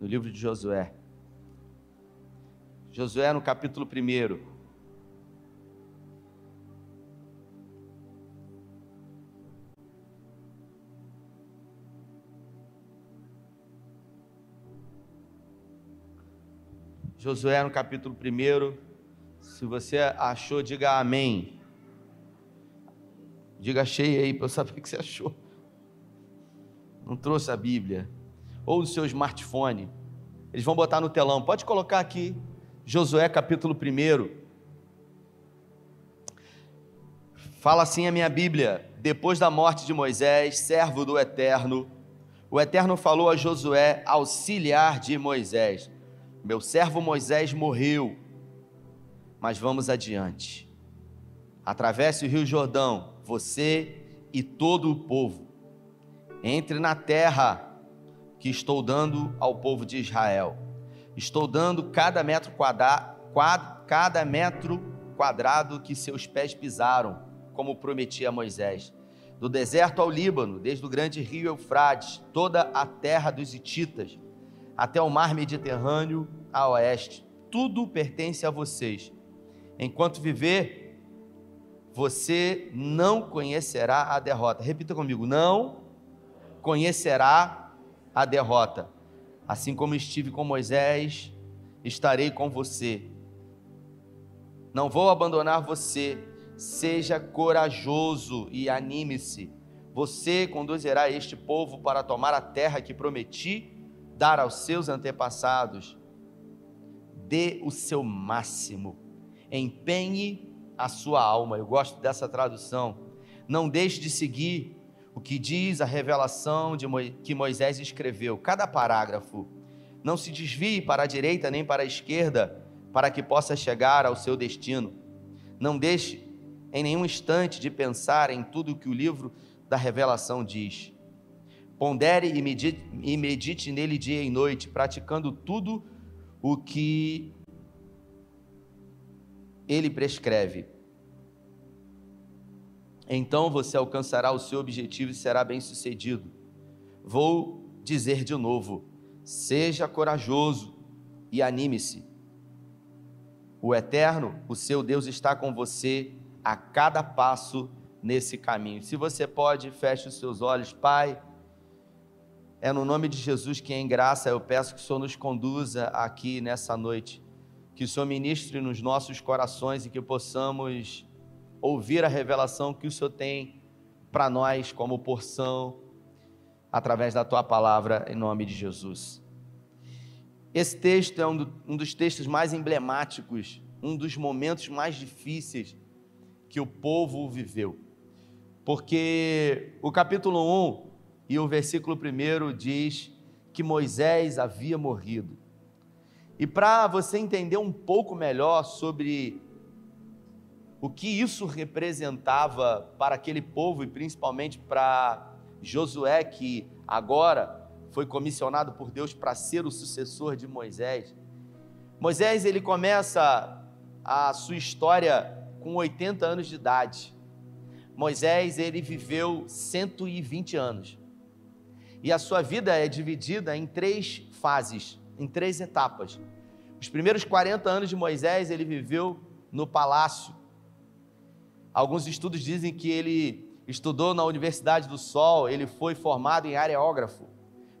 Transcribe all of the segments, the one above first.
no livro de Josué. Josué no capítulo 1. Josué no capítulo 1. Se você achou, diga amém. Diga achei aí para eu saber o que você achou. Não trouxe a Bíblia. Ou o seu smartphone. Eles vão botar no telão. Pode colocar aqui. Josué capítulo 1. Fala assim a minha Bíblia. Depois da morte de Moisés, servo do Eterno, o Eterno falou a Josué, auxiliar de Moisés meu servo Moisés morreu, mas vamos adiante. Atravesse o Rio Jordão, você e todo o povo. Entre na terra que estou dando ao povo de Israel. Estou dando cada metro quadrado, cada metro quadrado que seus pés pisaram, como prometi a Moisés. Do deserto ao Líbano, desde o grande rio Eufrates, toda a terra dos Hititas até o mar Mediterrâneo a oeste. Tudo pertence a vocês. Enquanto viver, você não conhecerá a derrota. Repita comigo: não conhecerá a derrota. Assim como estive com Moisés, estarei com você. Não vou abandonar você. Seja corajoso e anime-se. Você conduzirá este povo para tomar a terra que prometi dar aos seus antepassados, dê o seu máximo, empenhe a sua alma. Eu gosto dessa tradução. Não deixe de seguir o que diz a revelação de Mo... que Moisés escreveu, cada parágrafo. Não se desvie para a direita nem para a esquerda, para que possa chegar ao seu destino. Não deixe em nenhum instante de pensar em tudo o que o livro da revelação diz. Pondere e medite, e medite nele dia e noite, praticando tudo o que ele prescreve. Então você alcançará o seu objetivo e será bem-sucedido. Vou dizer de novo: seja corajoso e anime-se. O Eterno, o seu Deus, está com você a cada passo nesse caminho. Se você pode, feche os seus olhos, Pai. É no nome de Jesus que em graça eu peço que o Senhor nos conduza aqui nessa noite, que o Senhor ministre nos nossos corações e que possamos ouvir a revelação que o Senhor tem para nós como porção através da tua palavra em nome de Jesus. Esse texto é um, do, um dos textos mais emblemáticos, um dos momentos mais difíceis que o povo viveu. Porque o capítulo 1 e o versículo 1 diz que Moisés havia morrido. E para você entender um pouco melhor sobre o que isso representava para aquele povo e principalmente para Josué, que agora foi comissionado por Deus para ser o sucessor de Moisés. Moisés ele começa a sua história com 80 anos de idade. Moisés ele viveu 120 anos. E a sua vida é dividida em três fases, em três etapas. Os primeiros 40 anos de Moisés ele viveu no palácio. Alguns estudos dizem que ele estudou na Universidade do Sol, ele foi formado em areógrafo.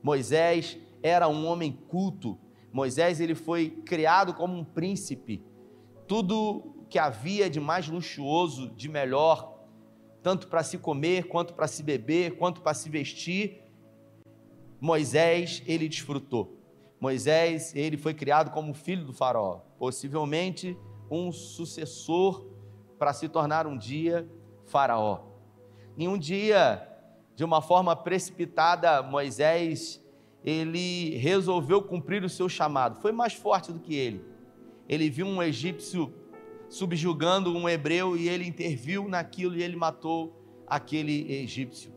Moisés era um homem culto. Moisés ele foi criado como um príncipe. Tudo que havia de mais luxuoso, de melhor, tanto para se comer, quanto para se beber, quanto para se vestir, Moisés, ele desfrutou. Moisés, ele foi criado como filho do faraó, possivelmente um sucessor para se tornar um dia faraó. Em um dia, de uma forma precipitada, Moisés, ele resolveu cumprir o seu chamado. Foi mais forte do que ele. Ele viu um egípcio subjugando um hebreu e ele interviu naquilo e ele matou aquele egípcio.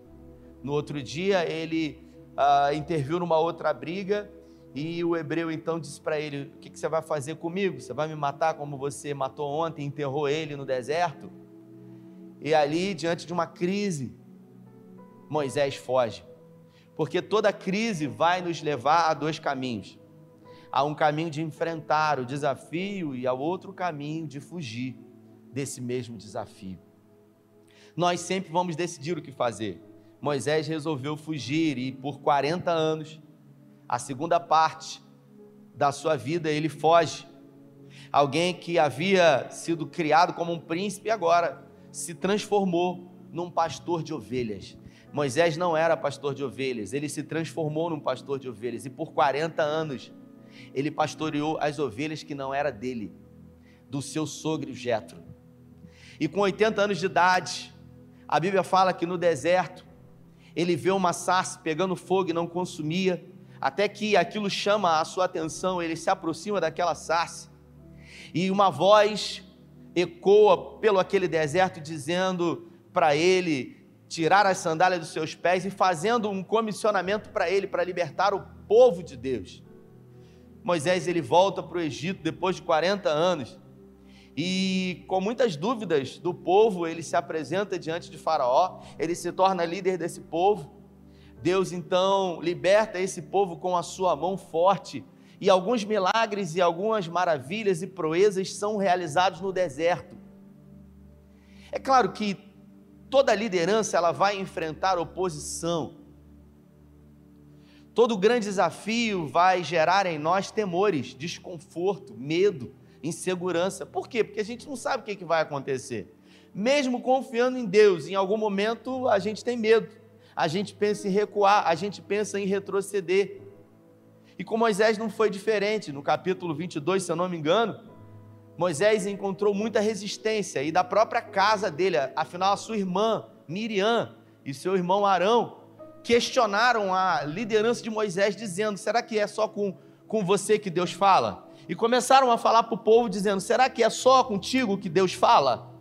No outro dia, ele uh, interviu numa outra briga e o hebreu então disse para ele: O que, que, você vai fazer comigo? Você vai me matar como você matou ontem, enterrou ele no deserto? E ali, diante de uma crise, Moisés foge. Porque toda crise vai nos levar a dois caminhos. Há um caminho de enfrentar o desafio e há outro caminho de fugir desse mesmo desafio. Nós sempre vamos decidir o que fazer. Moisés resolveu fugir e por 40 anos, a segunda parte da sua vida, ele foge. Alguém que havia sido criado como um príncipe agora se transformou num pastor de ovelhas. Moisés não era pastor de ovelhas, ele se transformou num pastor de ovelhas e por 40 anos ele pastoreou as ovelhas que não era dele, do seu sogro Jetro. E com 80 anos de idade, a Bíblia fala que no deserto ele vê uma sarça pegando fogo e não consumia, até que aquilo chama a sua atenção, ele se aproxima daquela sarça e uma voz ecoa pelo aquele deserto dizendo para ele tirar as sandálias dos seus pés e fazendo um comissionamento para ele para libertar o povo de Deus. Moisés ele volta para o Egito depois de 40 anos e com muitas dúvidas do povo, ele se apresenta diante de Faraó, ele se torna líder desse povo. Deus então liberta esse povo com a sua mão forte, e alguns milagres e algumas maravilhas e proezas são realizados no deserto. É claro que toda liderança ela vai enfrentar oposição. Todo grande desafio vai gerar em nós temores, desconforto, medo insegurança. Por quê? Porque a gente não sabe o que, vai acontecer. Mesmo confiando em Deus, em algum momento a gente tem medo, a gente pensa em recuar, a gente pensa em retroceder. E com Moisés não foi diferente. No capítulo 22, se eu não me engano, Moisés encontrou muita resistência e da própria casa dele, afinal, a sua irmã Miriam e seu irmão Arão questionaram a liderança de Moisés, dizendo: será que é só com, com você que Deus fala? e começaram a falar para o povo, dizendo: será que é só contigo que Deus fala?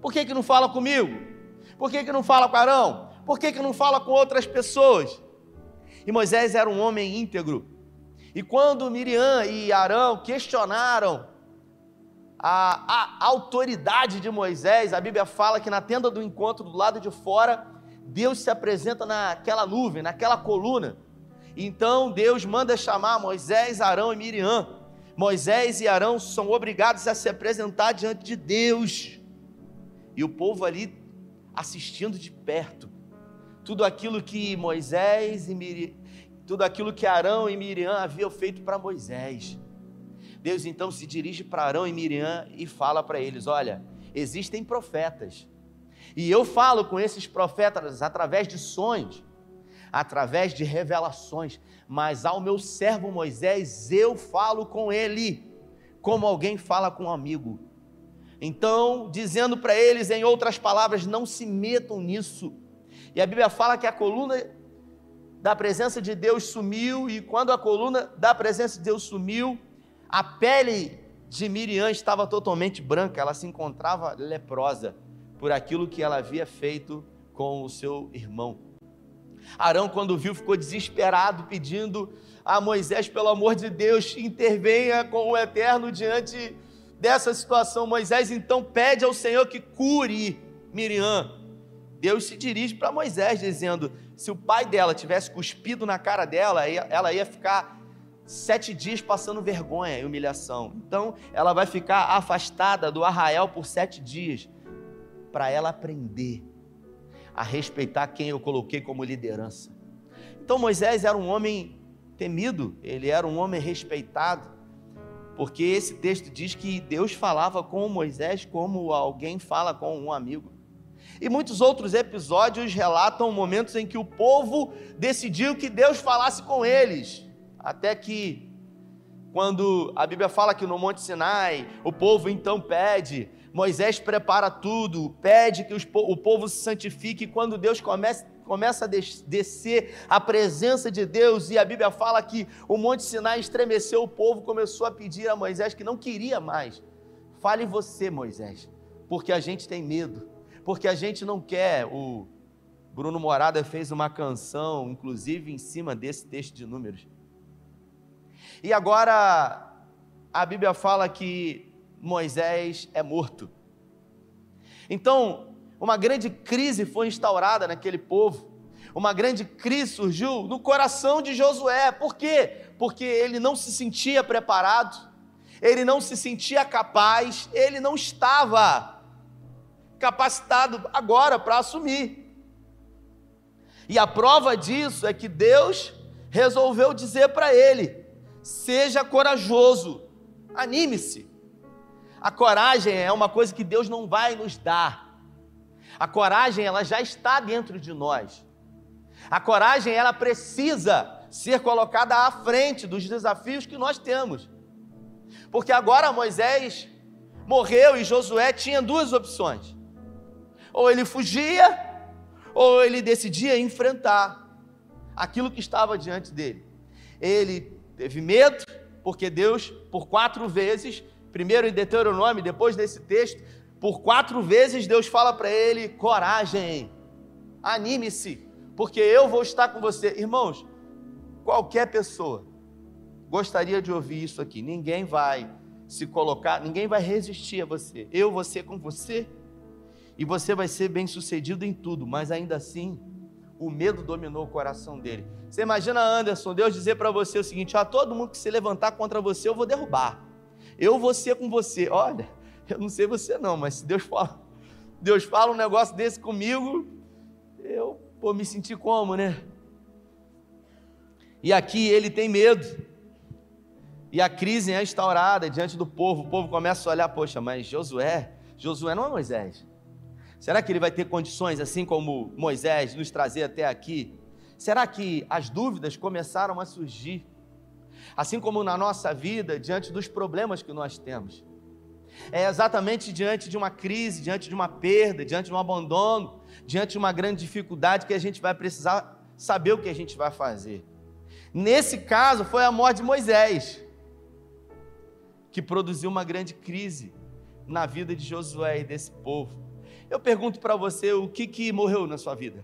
Por que, que não fala comigo? Por que, que não fala com Arão? Por que, que não fala com outras pessoas? E Moisés era um homem íntegro. E quando Miriam e Arão questionaram a, a, autoridade de Moisés, a Bíblia fala que na tenda do encontro, do lado de fora, Deus se apresenta naquela nuvem, naquela coluna. Então Deus manda chamar Moisés, Arão e Miriam. Moisés e Arão são obrigados a se apresentar diante de Deus. E o povo ali assistindo de perto. Tudo aquilo que Moisés e Miriam, tudo aquilo que Arão e Miriam haviam feito para Moisés. Deus então se dirige para Arão e Miriam e fala para eles: Olha, existem profetas. E eu falo com esses profetas através de sonhos, através de revelações mas ao meu servo Moisés eu falo com ele, como alguém fala com um amigo. Então, dizendo para eles, em outras palavras, não se metam nisso. E a Bíblia fala que a coluna da presença de Deus sumiu, e quando a coluna da presença de Deus sumiu, a pele de Miriam estava totalmente branca, ela se encontrava leprosa por aquilo que ela havia feito com o seu irmão. Arão, quando viu, ficou desesperado, pedindo a Moisés, pelo amor de Deus, intervenha com o Eterno diante dessa situação. Moisés então pede ao Senhor que cure Miriam. Deus se dirige para Moisés, dizendo: se o pai dela tivesse cuspido na cara dela, ela ia ficar sete dias passando vergonha e humilhação. Então, ela vai ficar afastada do arraial por sete dias, para ela aprender a respeitar quem eu coloquei como liderança. Então Moisés era um homem temido, ele era um homem respeitado, porque esse texto diz que Deus falava com Moisés como alguém fala com um amigo. E muitos outros episódios relatam momentos em que o povo decidiu que Deus falasse com eles, até que quando a Bíblia fala que no Monte Sinai o povo então pede Moisés prepara tudo, pede que o povo se santifique, quando Deus começa, começa a descer a presença de Deus, e a Bíblia fala que o Monte Sinai estremeceu, o povo começou a pedir a Moisés que não queria mais. Fale você, Moisés, porque a gente tem medo, porque a gente não quer. O Bruno Morada fez uma canção, inclusive em cima desse texto de Números. E agora a Bíblia fala que Moisés é morto. Então, uma grande crise foi instaurada naquele povo. Uma grande crise surgiu no coração de Josué. Por quê? Porque ele não se sentia preparado, ele não se sentia capaz, ele não estava capacitado agora para assumir. E a prova disso é que Deus resolveu dizer para ele: seja corajoso, anime-se. A coragem é uma coisa que Deus não vai nos dar. A coragem, ela já está dentro de nós. A coragem, ela precisa ser colocada à frente dos desafios que nós temos. Porque agora Moisés morreu e Josué tinha duas opções: ou ele fugia, ou ele decidia enfrentar aquilo que estava diante dele. Ele teve medo, porque Deus, por quatro vezes, primeiro em Deuteronômio, depois desse texto, por quatro vezes Deus fala para ele: coragem, anime-se, porque eu vou estar com você. Irmãos, qualquer pessoa gostaria de ouvir isso aqui. Ninguém vai se colocar, ninguém vai resistir a você. Eu vou ser com você e você vai ser bem sucedido em tudo, mas ainda assim, o medo dominou o coração dele. Você imagina, Anderson, Deus dizer para você o seguinte: ó, todo mundo que se levantar contra você, eu vou derrubar. Eu vou ser com você. Olha, eu não sei você não, mas se Deus fala, Deus fala um negócio desse comigo, eu vou me sentir como, né? E aqui ele tem medo. E a crise é instaurada diante do povo. O povo começa a olhar, poxa, mas Josué, Josué não é Moisés. Será que ele vai ter condições, assim como Moisés, nos trazer até aqui? Será que as dúvidas começaram a surgir? Assim como na nossa vida, diante dos problemas que nós temos. É exatamente diante de uma crise, diante de uma perda, diante de um abandono, diante de uma grande dificuldade que a gente vai precisar saber o que a gente vai fazer. Nesse caso, foi a morte de Moisés que produziu uma grande crise na vida de Josué e desse povo. Eu pergunto para você, o que que morreu na sua vida?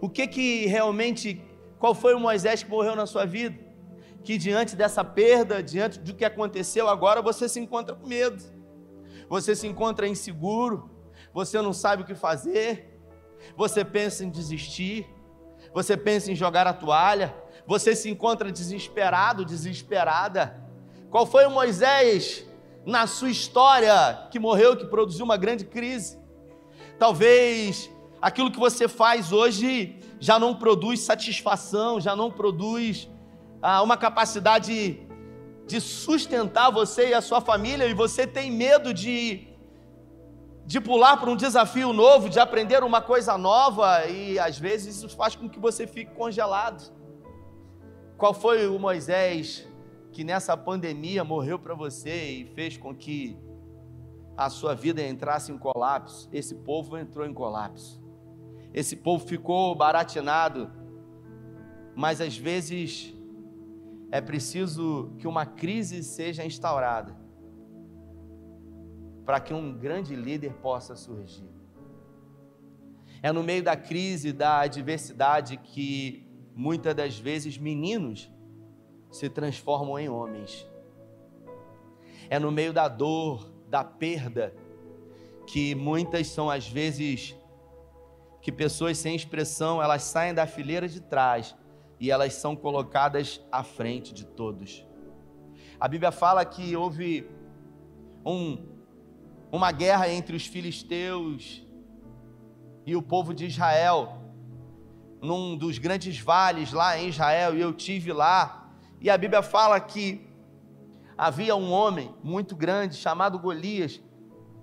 O que que realmente, qual foi o Moisés que morreu na sua vida? Que diante dessa perda, diante do que aconteceu agora, você se encontra com medo. Você se encontra inseguro, você não sabe o que fazer, você pensa em desistir, você pensa em jogar a toalha, você se encontra desesperado, desesperada. Qual foi o Moisés na sua história que morreu, que produziu uma grande crise. Talvez aquilo que você faz hoje já não produz satisfação, já não produz ah, uma capacidade de sustentar você e a sua família, e você tem medo de, de pular para um desafio novo, de aprender uma coisa nova, e às vezes isso faz com que você fique congelado. Qual foi o Moisés que nessa pandemia morreu para você e fez com que a sua vida entrasse em colapso. Esse povo entrou em colapso. Esse povo ficou baratinado. Mas às vezes é preciso que uma crise seja instaurada para que um grande líder possa surgir. É no meio da crise, da adversidade que muitas das vezes meninos se transformam em homens. É no meio da dor, da perda, que muitas são às vezes que pessoas sem expressão, elas saem da fileira de trás e elas são colocadas à frente de todos. A Bíblia fala que houve um, uma guerra entre os filisteus e o povo de Israel, num dos grandes vales lá em Israel, e eu tive lá e a Bíblia fala que havia um homem muito grande chamado Golias,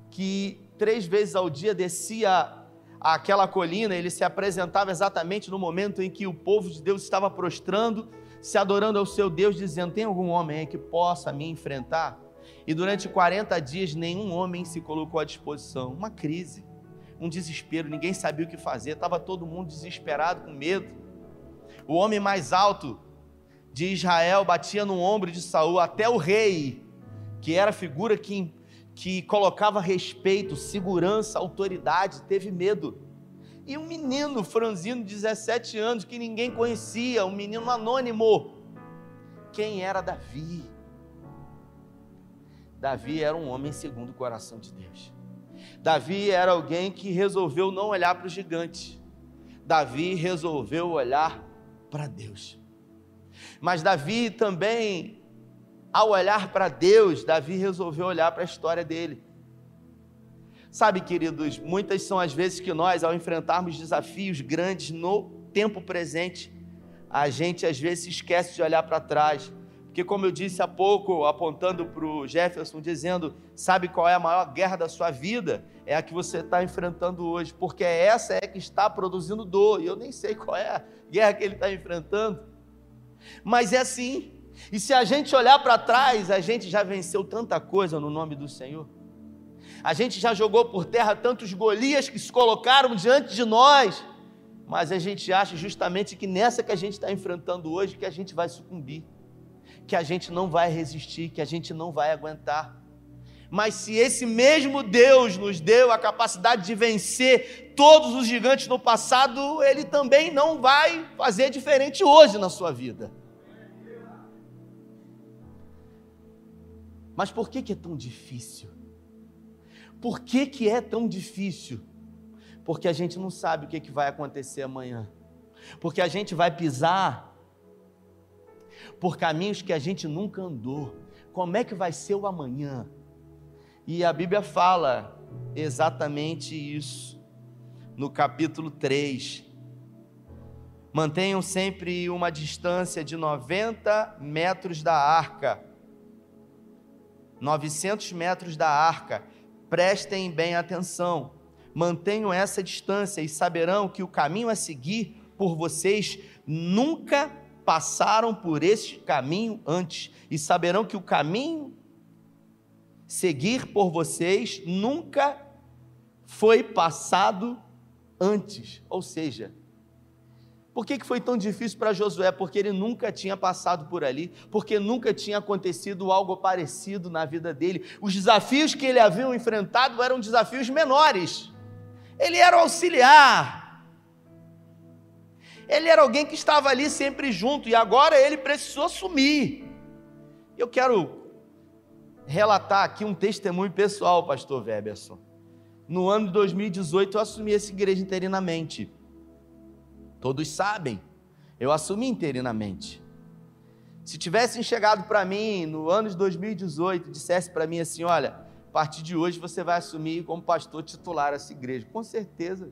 que três vezes ao dia descia aquela colina, ele se apresentava exatamente no momento em que o povo de Deus estava prostrando, se adorando ao seu Deus, dizendo: Tem algum homem aí que possa me enfrentar? E durante 40 dias nenhum homem se colocou à disposição. Uma crise, um desespero, ninguém sabia o que fazer, estava todo mundo desesperado, com medo. O homem mais alto de Israel batia no ombro de Saul, até o rei, que era a figura que, que colocava respeito, segurança, autoridade, teve medo. E um menino franzino de 17 anos que ninguém conhecia, um menino anônimo. Quem era Davi? Davi era um homem segundo o coração de Deus. Davi era alguém que resolveu não olhar para o gigante. Davi resolveu olhar para Deus. Mas Davi também, ao olhar para Deus, Davi resolveu olhar para a história dele. Sabe, queridos, muitas são as vezes que nós, ao enfrentarmos desafios grandes no tempo presente, a gente às vezes esquece de olhar para trás. Porque, como eu disse há pouco, apontando para o Jefferson, dizendo: sabe qual é a maior guerra da sua vida? É a que você está enfrentando hoje, porque essa é que está produzindo dor, e eu nem sei qual é a guerra que ele está enfrentando. Mas é assim, e se a gente olhar para trás, a gente já venceu tanta coisa no nome do Senhor. A gente já jogou por terra tantos Golias que se colocaram diante de nós, mas a gente acha justamente que nessa que a gente está enfrentando hoje que a gente vai sucumbir, que a gente não vai resistir, que a gente não vai aguentar. Mas se esse mesmo Deus nos deu a capacidade de vencer todos os gigantes no passado, Ele também não vai fazer diferente hoje na sua vida. Mas por que, que é tão difícil? Por que, que é tão difícil? Porque a gente não sabe o que, que vai acontecer amanhã. Porque a gente vai pisar por caminhos que a gente nunca andou. Como é que vai ser o amanhã? E a Bíblia fala exatamente isso no capítulo 3. Mantenham sempre uma distância de 90 metros da arca. 900 metros da arca Prestem bem atenção, mantenham essa distância e saberão que o caminho a seguir por vocês nunca passaram por este caminho antes, e saberão que o caminho seguir por vocês nunca foi passado antes. Ou seja, por que, que foi tão difícil para Josué? Porque ele nunca tinha passado por ali, porque nunca tinha acontecido algo parecido na vida dele. Os desafios que ele havia enfrentado eram desafios menores. Ele era auxiliar. Ele era alguém que estava ali sempre junto e agora ele precisou sumir. Eu quero relatar aqui um testemunho pessoal, pastor Weberson. No ano de 2018 eu assumi essa igreja interinamente. Todos sabem, eu assumi interinamente. Se tivessem chegado para mim no ano de 2018 e dissesse para mim assim: olha, a partir de hoje você vai assumir como pastor titular essa igreja, com certeza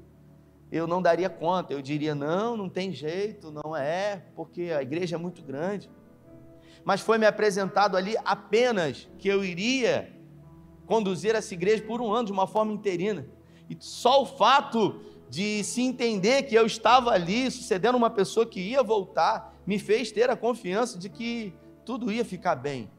eu não daria conta, eu diria: não, não tem jeito, não é, porque a igreja é muito grande. Mas foi me apresentado ali apenas que eu iria conduzir essa igreja por um ano de uma forma interina. E só o fato de se entender que eu estava ali sucedendo uma pessoa que ia voltar, me fez ter a confiança de que tudo ia ficar bem.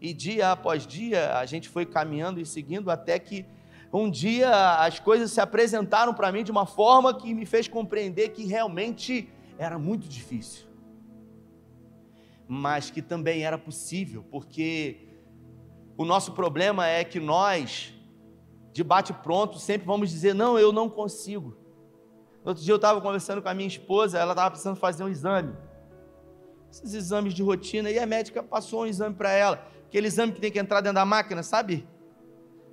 E dia após dia a gente foi caminhando e seguindo até que um dia as coisas se apresentaram para mim de uma forma que me fez compreender que realmente era muito difícil. Mas que também era possível, porque o nosso problema é que nós, de bate pronto, sempre vamos dizer: não, eu não consigo. Outro dia eu estava conversando com a minha esposa, ela estava precisando fazer um exame. Esses exames de rotina, e a médica passou um exame para ela. Aquele exame que tem que entrar dentro da máquina, sabe?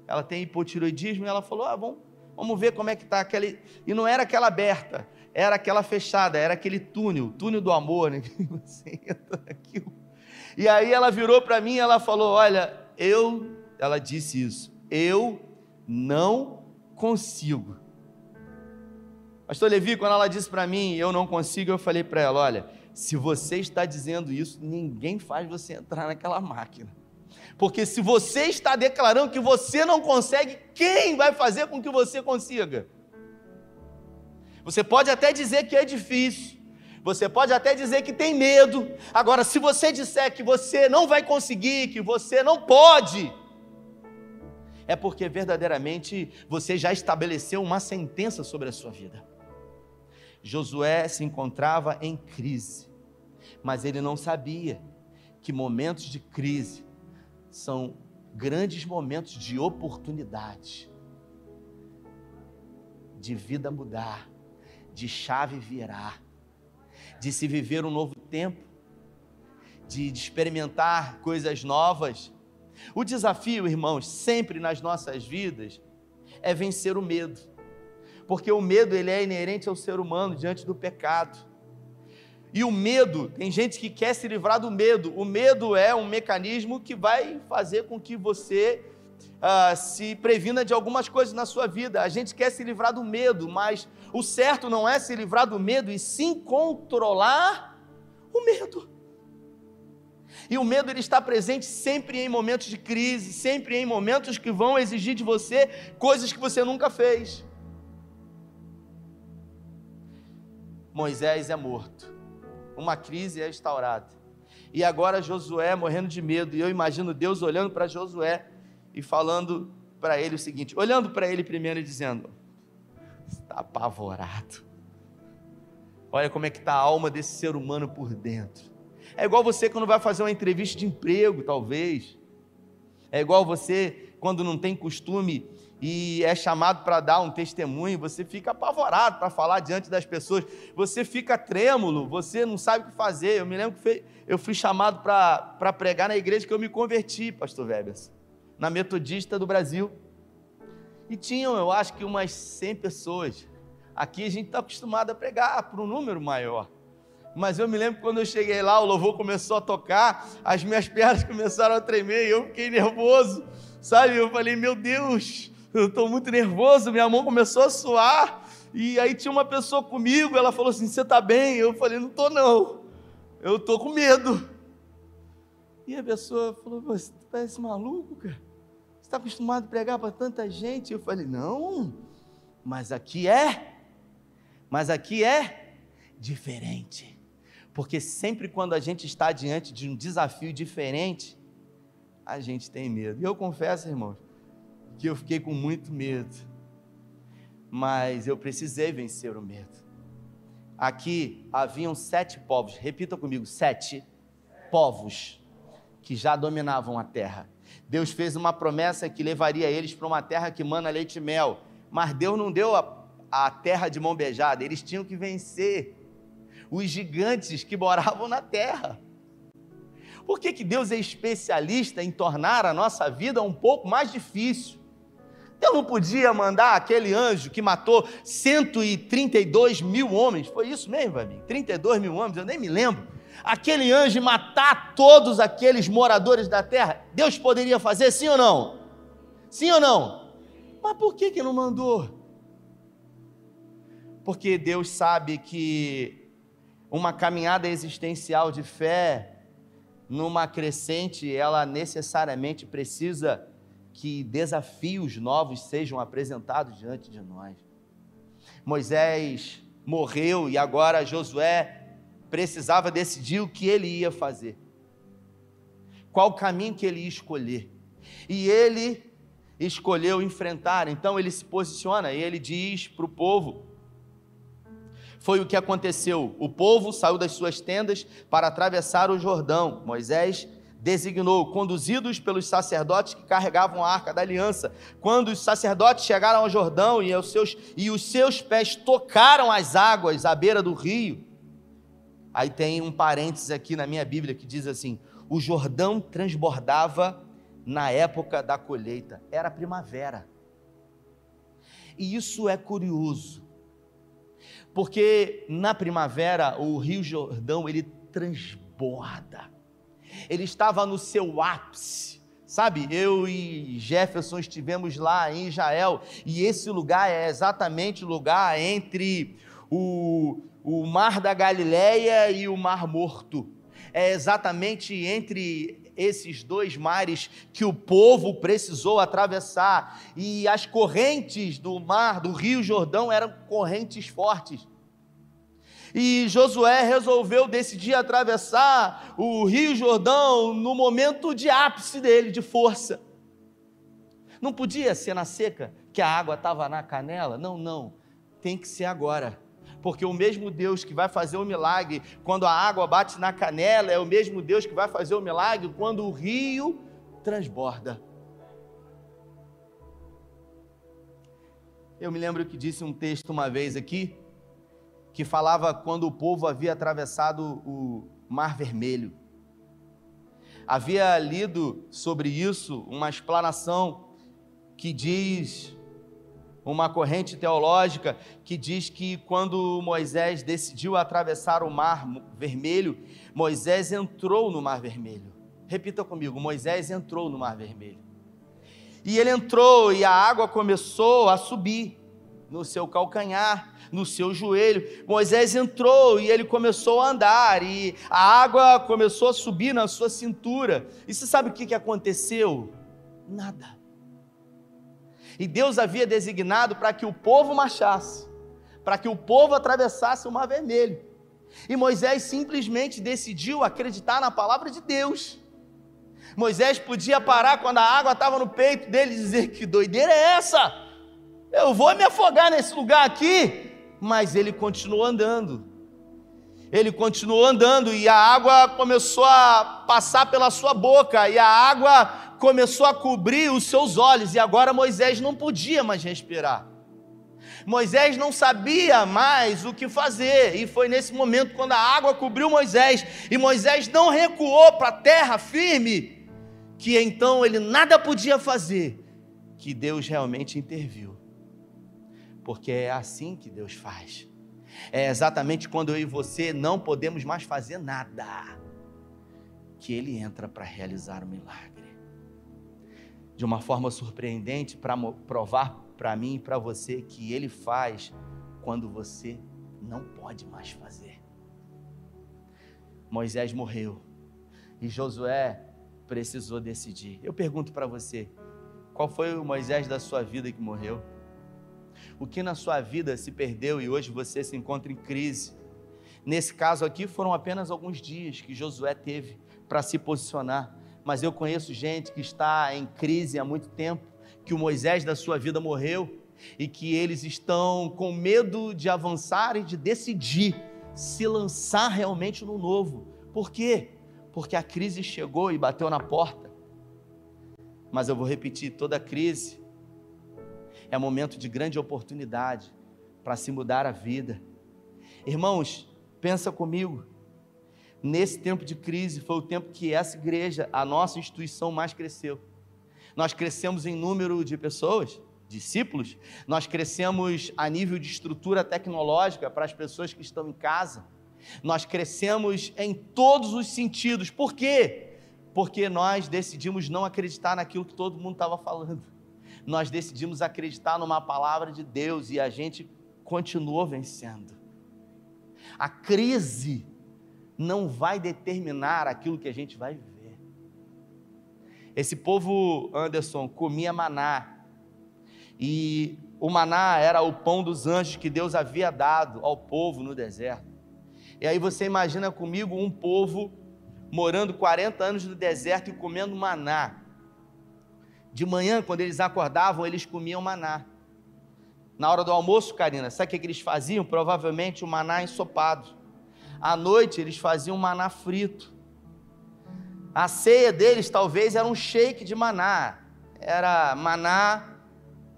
Ela tem hipotiroidismo e ela falou: ah, vamos, vamos ver como é que está aquele. E não era aquela aberta, era aquela fechada, era aquele túnel, túnel do amor, né? Você entra aqui. E aí ela virou para mim e ela falou: Olha, eu, ela disse isso, eu não consigo. Pastor Levi, quando ela disse para mim, eu não consigo, eu falei para ela: olha, se você está dizendo isso, ninguém faz você entrar naquela máquina. Porque se você está declarando que você não consegue, quem vai fazer com que você consiga? Você pode até dizer que é difícil, você pode até dizer que tem medo. Agora, se você disser que você não vai conseguir, que você não pode, é porque verdadeiramente você já estabeleceu uma sentença sobre a sua vida. Josué se encontrava em crise, mas ele não sabia que momentos de crise são grandes momentos de oportunidade, de vida mudar, de chave virar, de se viver um novo tempo, de, experimentar coisas novas. O desafio, irmãos, sempre nas nossas vidas é vencer o medo porque o medo ele é inerente ao ser humano diante do pecado. E o medo, tem gente que quer se livrar do medo. O medo é um mecanismo que vai fazer com que você uh, se previna de algumas coisas na sua vida. A gente quer se livrar do medo, mas o certo não é se livrar do medo e sim controlar o medo. E o medo ele está presente sempre em momentos de crise, sempre em momentos que vão exigir de você coisas que você nunca fez. Moisés é morto uma crise é instaurada. E agora Josué morrendo de medo, e eu imagino Deus olhando para Josué e falando para ele o seguinte: olhando para ele primeiro e dizendo: está apavorado. Olha como é que está a alma desse ser humano por dentro. É igual você quando vai fazer uma entrevista de emprego, talvez. É igual você quando não tem costume e é chamado para dar um testemunho, você fica apavorado para falar diante das pessoas, você fica trêmulo, você não sabe o que fazer. Eu me lembro que eu fui chamado para pregar na igreja que eu me converti, pastor Webers, na Metodista do Brasil. E tinham, eu acho que umas 100 pessoas. Aqui a gente está acostumado a pregar para um número maior. Mas eu me lembro quando eu cheguei lá, o louvor começou a tocar, as minhas pernas começaram a tremer e eu fiquei nervoso, sabe? Eu falei, meu Deus, eu estou muito nervoso, minha mão começou a suar. E aí tinha uma pessoa comigo, ela falou assim: Você está bem? Eu falei: Não estou, não. Eu estou com medo. E a pessoa falou: Você parece maluco, cara? Está acostumado a pregar para tanta gente? Eu falei: Não, mas aqui é. Mas aqui é diferente. Porque sempre quando a gente está diante de um desafio diferente, a gente tem medo. E eu confesso, irmãos, que eu fiquei com muito medo, mas eu precisei vencer o medo. Aqui haviam sete povos, repita comigo: sete povos que já dominavam a terra. Deus fez uma promessa que levaria eles para uma terra que mana leite e mel, mas Deus não deu a, a terra de mão beijada, eles tinham que vencer os gigantes que moravam na terra. Por que, que Deus é especialista em tornar a nossa vida um pouco mais difícil? Deus não podia mandar aquele anjo que matou 132 mil homens, foi isso mesmo, amigo? 32 mil homens, eu nem me lembro. Aquele anjo matar todos aqueles moradores da terra, Deus poderia fazer sim ou não? Sim ou não? Mas por que, que não mandou? Porque Deus sabe que uma caminhada existencial de fé, numa crescente, ela necessariamente precisa que desafios novos sejam apresentados diante de nós. Moisés morreu e agora Josué precisava decidir o que ele ia fazer, qual caminho que ele ia escolher. E ele escolheu enfrentar, então ele se posiciona e ele diz para o povo: foi o que aconteceu. O povo saiu das suas tendas para atravessar o Jordão. Moisés designou, conduzidos pelos sacerdotes que carregavam a arca da aliança. Quando os sacerdotes chegaram ao Jordão e os seus, e os seus pés tocaram as águas à beira do rio, aí tem um parênteses aqui na minha Bíblia que diz assim: o Jordão transbordava na época da colheita, era primavera. E isso é curioso, porque na primavera o Rio Jordão ele transborda ele estava no seu ápice. Sabe, eu e Jefferson estivemos lá em Israel e esse lugar é exatamente o lugar entre o, o Mar da Galileia e o Mar Morto. É exatamente entre esses dois mares que o povo precisou atravessar e as correntes do mar, do Rio Jordão, eram correntes fortes. E Josué resolveu decidir atravessar o Rio Jordão no momento de ápice dele, de força. Não podia ser na seca, que a água estava na canela? Não, não. Tem que ser agora. Porque o mesmo Deus que vai fazer o milagre quando a água bate na canela é o mesmo Deus que vai fazer o milagre quando o rio transborda. Eu me lembro que disse um texto uma vez aqui, que falava quando o povo havia atravessado o Mar Vermelho. Havia lido sobre isso uma explanação que diz uma corrente teológica que diz que quando Moisés decidiu atravessar o Mar Vermelho, Moisés entrou no Mar Vermelho. Repita comigo: Moisés entrou no Mar Vermelho. E ele entrou e a água começou a subir no seu calcanhar, no seu joelho. Moisés entrou e ele começou a andar, e a água começou a subir na sua cintura. E você sabe o que aconteceu? Nada. E Deus havia designado para que o povo marchasse, para que o povo atravessasse o Mar Vermelho. E Moisés simplesmente decidiu acreditar na palavra de Deus. Moisés podia parar quando a água estava no peito dele e dizer: Que doideira é essa? Eu vou me afogar nesse lugar aqui. Mas ele continuou andando. Ele continuou andando e a água começou a passar pela sua boca, e a água começou a cobrir os seus olhos, e agora Moisés não podia mais respirar. Moisés não sabia mais o que fazer, e foi nesse momento quando a água cobriu Moisés, e Moisés não recuou para a terra firme, que então ele nada podia fazer, que Deus realmente interviu. Porque é assim que Deus faz. É exatamente quando eu e você não podemos mais fazer nada, que Ele entra para realizar o milagre. De uma forma surpreendente, para provar para mim e para você que Ele faz quando você não pode mais fazer. Moisés morreu e Josué precisou decidir. Eu pergunto para você: qual foi o Moisés da sua vida que morreu? O que na sua vida se perdeu e hoje você se encontra em crise? Nesse caso aqui, foram apenas alguns dias que Josué teve para se posicionar, mas eu conheço gente que está em crise há muito tempo, que o Moisés da sua vida morreu e que eles estão com medo de avançar e de decidir se lançar realmente no novo. Por quê? porque a crise chegou e bateu na porta. Mas eu vou repetir: toda crise é momento de grande oportunidade para se mudar a vida. Irmãos, pensa comigo. Nesse tempo de crise foi o tempo que essa igreja, a nossa instituição, mais cresceu. Nós crescemos em número de pessoas, discípulos, nós crescemos a nível de estrutura tecnológica para as pessoas que estão em casa nós crescemos em todos os sentidos. Por quê? Porque nós decidimos não acreditar naquilo que todo mundo estava falando. Nós decidimos acreditar numa palavra de Deus e a gente continuou vencendo. A crise não vai determinar aquilo que a gente vai viver. Esse povo, Anderson, comia maná. E o maná era o pão dos anjos que Deus havia dado ao povo no deserto. E aí você imagina comigo um povo morando 40 anos no deserto e comendo maná. De manhã, quando eles acordavam, eles comiam maná. Na hora do almoço, Karina, sabe o que eles faziam? Provavelmente o maná ensopado. À noite, eles faziam maná frito. A ceia deles talvez era um shake de maná. Era maná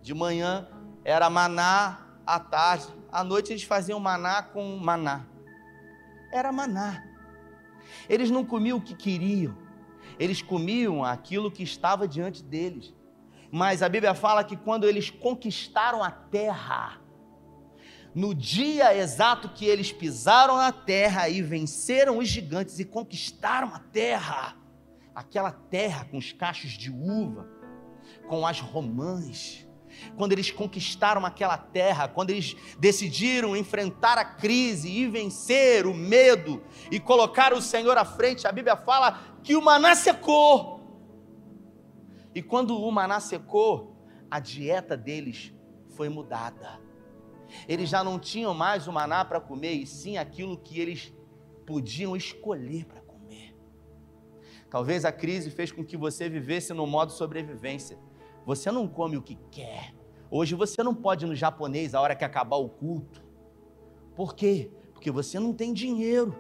de manhã, era maná à tarde. À noite eles faziam maná com maná era maná. Eles não comiam o que queriam, eles comiam aquilo que estava diante deles. Mas a Bíblia fala que quando eles conquistaram a terra, no dia exato que eles pisaram na terra e venceram os gigantes e conquistaram a terra, aquela terra com os cachos de uva, com as romãs, quando eles conquistaram aquela terra, quando eles decidiram enfrentar a crise e vencer o medo e colocar o Senhor à frente, a Bíblia fala que o maná secou. E quando o maná secou, a dieta deles foi mudada. Eles já não tinham mais o maná para comer, e sim aquilo que eles podiam escolher para comer. Talvez a crise fez com que você vivesse no modo sobrevivência você não come o que quer. Hoje você não pode ir no japonês a hora que acabar o culto. Por quê? Porque você não tem dinheiro.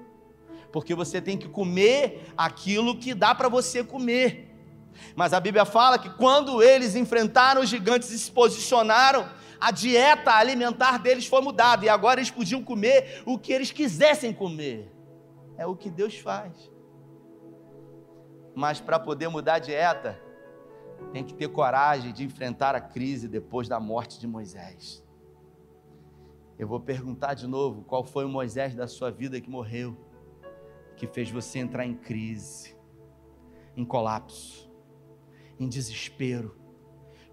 Porque você tem que comer aquilo que dá para você comer. Mas a Bíblia fala que quando eles enfrentaram os gigantes e se posicionaram, a dieta alimentar deles foi mudada e agora eles podiam comer o que eles quisessem comer. É o que Deus faz. Mas para poder mudar a dieta, tem que ter coragem de enfrentar a crise depois da morte de Moisés. Eu vou perguntar de novo: qual foi o Moisés da sua vida que morreu, que fez você entrar em crise, em colapso, em desespero?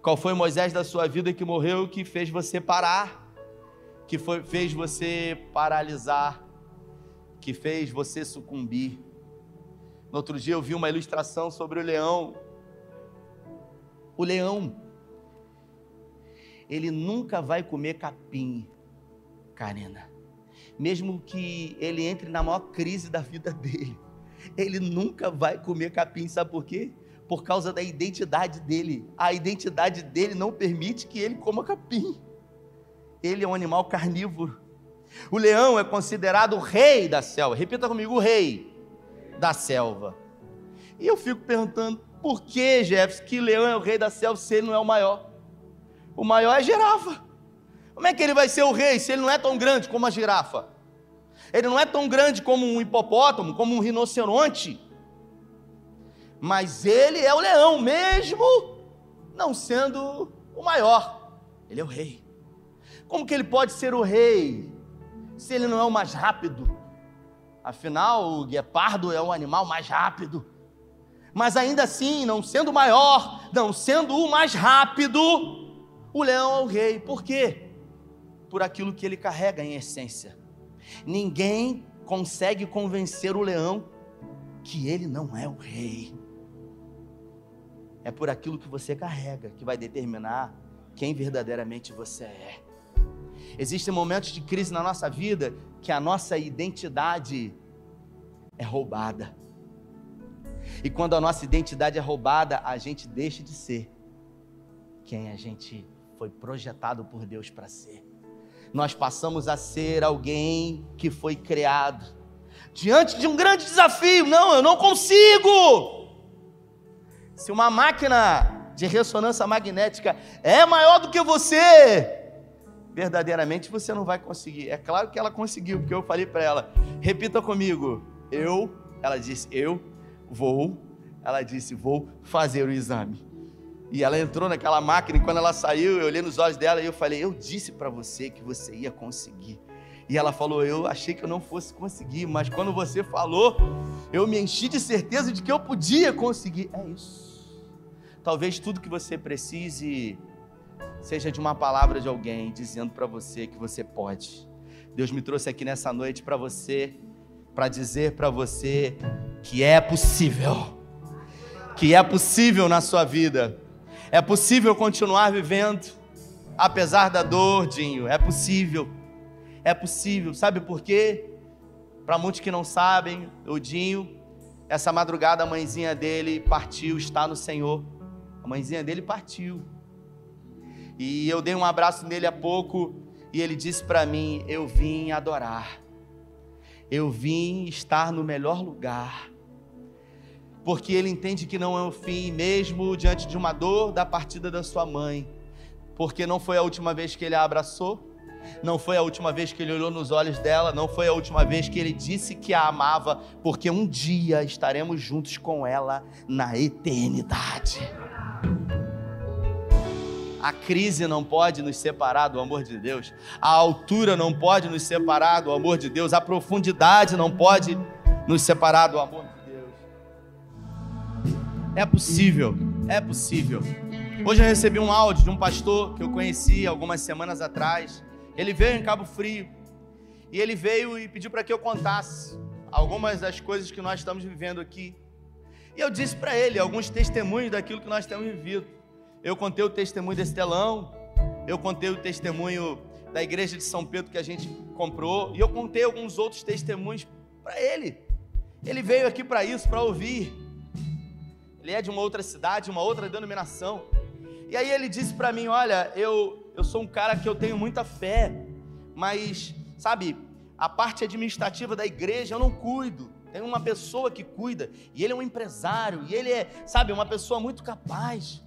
Qual foi Moisés da sua vida que morreu que fez você parar, que foi, fez você paralisar, que fez você sucumbir? No outro dia eu vi uma ilustração sobre o leão. O leão, ele nunca vai comer capim, Karina. Mesmo que ele entre na maior crise da vida dele, ele nunca vai comer capim, sabe por quê? Por causa da identidade dele. A identidade dele não permite que ele coma capim. Ele é um animal carnívoro. O leão é considerado o rei da selva. Repita comigo: o rei da selva. E eu fico perguntando, por que, Jefferson, que leão é o rei da selva se ele não é o maior? O maior é a girafa. Como é que ele vai ser o rei se ele não é tão grande como a girafa? Ele não é tão grande como um hipopótamo, como um rinoceronte. Mas ele é o leão, mesmo não sendo o maior. Ele é o rei. Como que ele pode ser o rei se ele não é o mais rápido? Afinal, o guepardo é o animal mais rápido. Mas ainda assim, não sendo maior, não sendo o mais rápido, o leão é o rei. Por quê? Por aquilo que ele carrega em essência. Ninguém consegue convencer o leão que ele não é o rei. É por aquilo que você carrega que vai determinar quem verdadeiramente você é. Existem momentos de crise na nossa vida que a nossa identidade é roubada. E quando a nossa identidade é roubada, a gente deixa de ser quem a gente foi projetado por Deus para ser. Nós passamos a ser alguém que foi criado diante de um grande desafio. Não, eu não consigo. Se uma máquina de ressonância magnética é maior do que você, verdadeiramente você não vai conseguir. É claro que ela conseguiu, porque eu falei para ela: repita comigo, eu, ela disse, eu vou, ela disse, vou fazer o exame. E ela entrou naquela máquina e quando ela saiu, eu olhei nos olhos dela e eu falei, eu disse para você que você ia conseguir. E ela falou, eu achei que eu não fosse conseguir, mas quando você falou, eu me enchi de certeza de que eu podia conseguir. É isso. Talvez tudo que você precise seja de uma palavra de alguém dizendo para você que você pode. Deus me trouxe aqui nessa noite para você, para dizer para você que é possível, que é possível na sua vida, é possível continuar vivendo, apesar da dor, Dinho, é possível, é possível, sabe por quê? Para muitos que não sabem, o Dinho, essa madrugada a mãezinha dele partiu, está no Senhor, a mãezinha dele partiu, e eu dei um abraço nele há pouco e ele disse para mim: Eu vim adorar, eu vim estar no melhor lugar, porque ele entende que não é o fim, mesmo diante de uma dor da partida da sua mãe, porque não foi a última vez que ele a abraçou, não foi a última vez que ele olhou nos olhos dela, não foi a última vez que ele disse que a amava, porque um dia estaremos juntos com ela na eternidade. A crise não pode nos separar do amor de Deus. A altura não pode nos separar do amor de Deus. A profundidade não pode nos separar do amor de Deus. É possível, é possível. Hoje eu recebi um áudio de um pastor que eu conheci algumas semanas atrás. Ele veio em Cabo Frio e ele veio e pediu para que eu contasse algumas das coisas que nós estamos vivendo aqui. E eu disse para ele alguns testemunhos daquilo que nós temos vivido. Eu contei o testemunho desse telão, eu contei o testemunho da igreja de São Pedro que a gente comprou, e eu contei alguns outros testemunhos para ele. Ele veio aqui para isso, para ouvir. Ele é de uma outra cidade, uma outra denominação. E aí ele disse para mim: Olha, eu, eu sou um cara que eu tenho muita fé, mas, sabe, a parte administrativa da igreja eu não cuido. Tem uma pessoa que cuida, e ele é um empresário, e ele é, sabe, uma pessoa muito capaz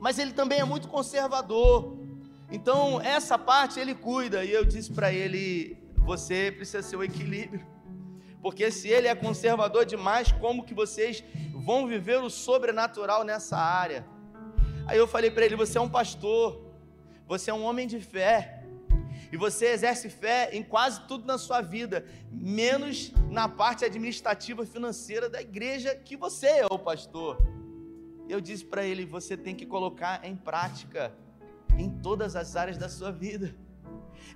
mas ele também é muito conservador. Então, essa parte ele cuida. E eu disse para ele: você precisa ser o equilíbrio. Porque se ele é conservador demais, como que vocês vão viver o sobrenatural nessa área? Aí eu falei para ele: Você é um pastor, você é um homem de fé. E você exerce fé em quase tudo na sua vida, menos na parte administrativa financeira da igreja que você é o pastor. Eu disse para ele: você tem que colocar em prática em todas as áreas da sua vida.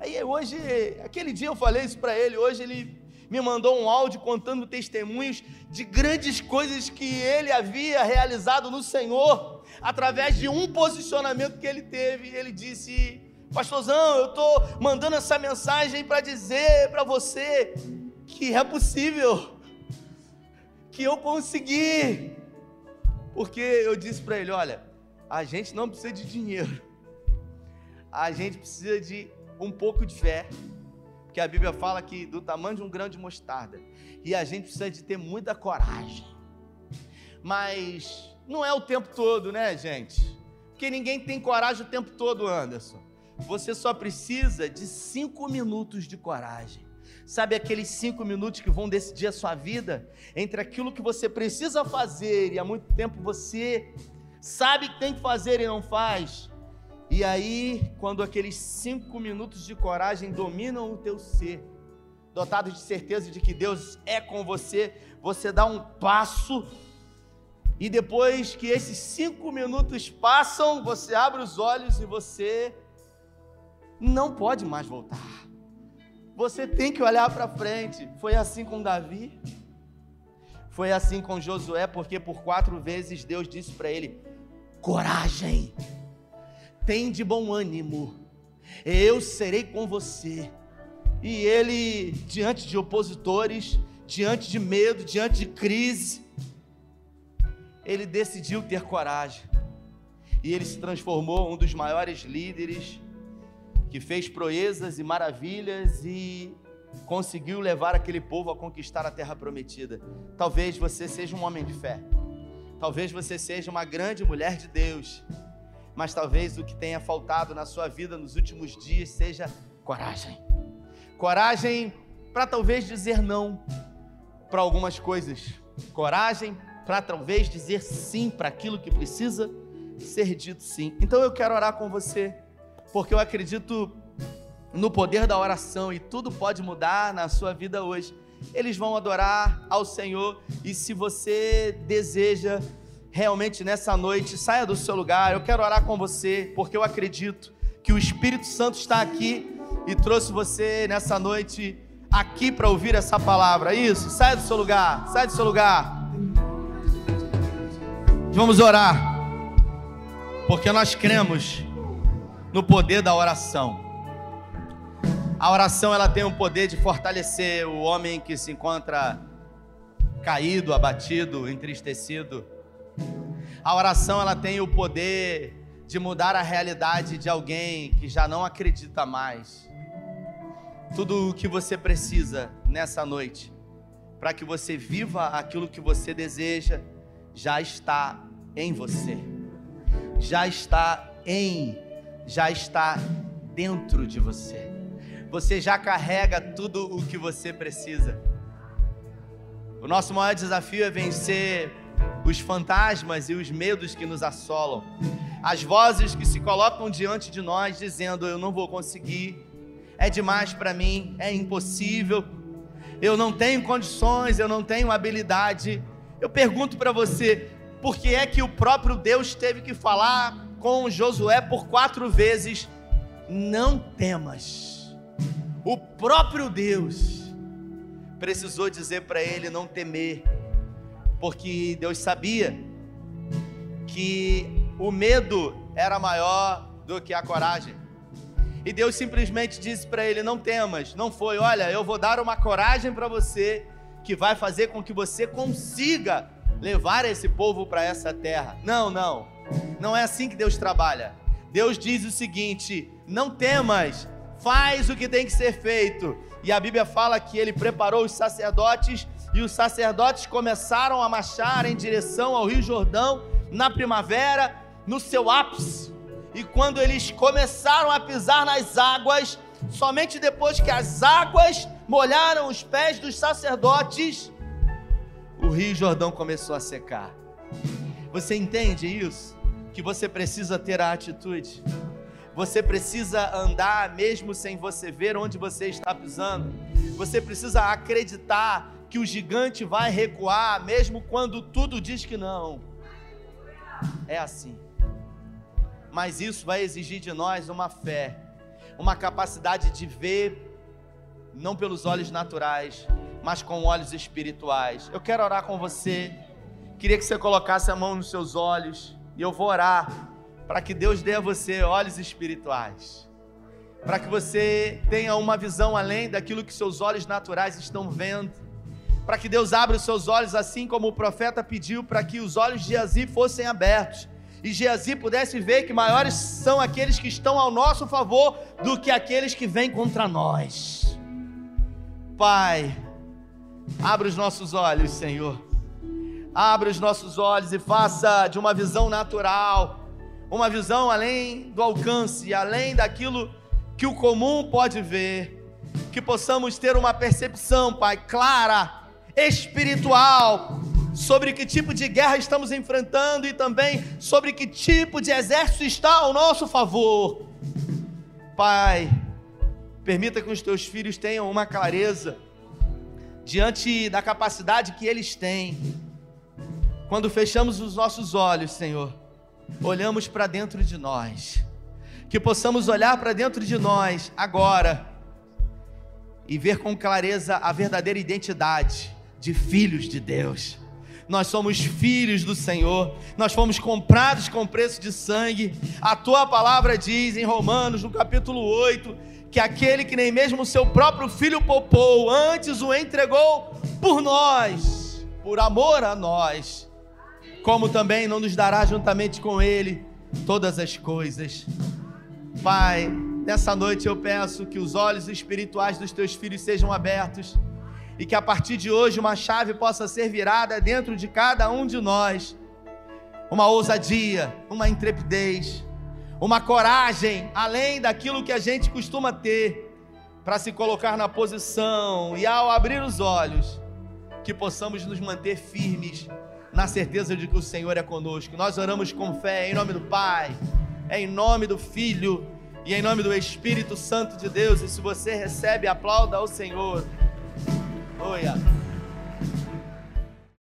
Aí hoje, aquele dia eu falei isso para ele, hoje ele me mandou um áudio contando testemunhos de grandes coisas que ele havia realizado no Senhor, através de um posicionamento que ele teve. Ele disse: Pastorzão, eu estou mandando essa mensagem para dizer para você que é possível, que eu consegui. Porque eu disse para ele: olha, a gente não precisa de dinheiro, a gente precisa de um pouco de fé. Porque a Bíblia fala que do tamanho de um grão de mostarda. E a gente precisa de ter muita coragem. Mas não é o tempo todo, né, gente? Porque ninguém tem coragem o tempo todo, Anderson. Você só precisa de cinco minutos de coragem. Sabe aqueles cinco minutos que vão decidir a sua vida? Entre aquilo que você precisa fazer e há muito tempo você sabe que tem que fazer e não faz. E aí, quando aqueles cinco minutos de coragem dominam o teu ser, dotado de certeza de que Deus é com você, você dá um passo e depois que esses cinco minutos passam, você abre os olhos e você não pode mais voltar. Você tem que olhar para frente. Foi assim com Davi. Foi assim com Josué, porque por quatro vezes Deus disse para ele: coragem, tem de bom ânimo, eu serei com você. E ele, diante de opositores, diante de medo, diante de crise, ele decidiu ter coragem. E ele se transformou um dos maiores líderes que fez proezas e maravilhas e conseguiu levar aquele povo a conquistar a terra prometida. Talvez você seja um homem de fé. Talvez você seja uma grande mulher de Deus. Mas talvez o que tenha faltado na sua vida nos últimos dias seja coragem. Coragem para talvez dizer não para algumas coisas. Coragem para talvez dizer sim para aquilo que precisa ser dito sim. Então eu quero orar com você porque eu acredito no poder da oração e tudo pode mudar na sua vida hoje. Eles vão adorar ao Senhor e se você deseja realmente nessa noite, saia do seu lugar. Eu quero orar com você, porque eu acredito que o Espírito Santo está aqui e trouxe você nessa noite aqui para ouvir essa palavra. Isso, saia do seu lugar, saia do seu lugar. Vamos orar, porque nós cremos no poder da oração. A oração ela tem o poder de fortalecer o homem que se encontra caído, abatido, entristecido. A oração ela tem o poder de mudar a realidade de alguém que já não acredita mais. Tudo o que você precisa nessa noite para que você viva aquilo que você deseja já está em você. Já está em já está dentro de você. Você já carrega tudo o que você precisa. O nosso maior desafio é vencer os fantasmas e os medos que nos assolam. As vozes que se colocam diante de nós dizendo: Eu não vou conseguir, é demais para mim, é impossível, eu não tenho condições, eu não tenho habilidade. Eu pergunto para você: por que é que o próprio Deus teve que falar com Josué por quatro vezes: Não temas. O próprio Deus precisou dizer para ele não temer, porque Deus sabia que o medo era maior do que a coragem. E Deus simplesmente disse para ele: Não temas. Não foi, olha, eu vou dar uma coragem para você que vai fazer com que você consiga levar esse povo para essa terra. Não, não. Não é assim que Deus trabalha. Deus diz o seguinte: não temas, faz o que tem que ser feito. E a Bíblia fala que ele preparou os sacerdotes e os sacerdotes começaram a marchar em direção ao Rio Jordão na primavera, no seu ápice. E quando eles começaram a pisar nas águas, somente depois que as águas molharam os pés dos sacerdotes, o Rio Jordão começou a secar. Você entende isso? Que você precisa ter a atitude. Você precisa andar mesmo sem você ver onde você está pisando. Você precisa acreditar que o gigante vai recuar, mesmo quando tudo diz que não. É assim. Mas isso vai exigir de nós uma fé, uma capacidade de ver, não pelos olhos naturais, mas com olhos espirituais. Eu quero orar com você. Queria que você colocasse a mão nos seus olhos e eu vou orar para que Deus dê a você olhos espirituais. Para que você tenha uma visão além daquilo que seus olhos naturais estão vendo. Para que Deus abra os seus olhos, assim como o profeta pediu, para que os olhos de Geazi fossem abertos. E Geazi pudesse ver que maiores são aqueles que estão ao nosso favor do que aqueles que vêm contra nós. Pai, abra os nossos olhos, Senhor. Abra os nossos olhos e faça de uma visão natural uma visão além do alcance, além daquilo que o comum pode ver. Que possamos ter uma percepção, Pai, clara, espiritual, sobre que tipo de guerra estamos enfrentando e também sobre que tipo de exército está ao nosso favor. Pai, permita que os teus filhos tenham uma clareza diante da capacidade que eles têm. Quando fechamos os nossos olhos, Senhor, olhamos para dentro de nós, que possamos olhar para dentro de nós agora e ver com clareza a verdadeira identidade de filhos de Deus. Nós somos filhos do Senhor, nós fomos comprados com preço de sangue. A tua palavra diz em Romanos, no capítulo 8, que aquele que nem mesmo o seu próprio filho poupou, antes o entregou por nós, por amor a nós como também não nos dará juntamente com Ele todas as coisas. Pai, nessa noite eu peço que os olhos espirituais dos teus filhos sejam abertos e que a partir de hoje uma chave possa ser virada dentro de cada um de nós. Uma ousadia, uma intrepidez, uma coragem além daquilo que a gente costuma ter para se colocar na posição e ao abrir os olhos, que possamos nos manter firmes na certeza de que o Senhor é conosco. Nós oramos com fé em nome do Pai, em nome do Filho e em nome do Espírito Santo de Deus. E se você recebe, aplauda ao Senhor. Oi.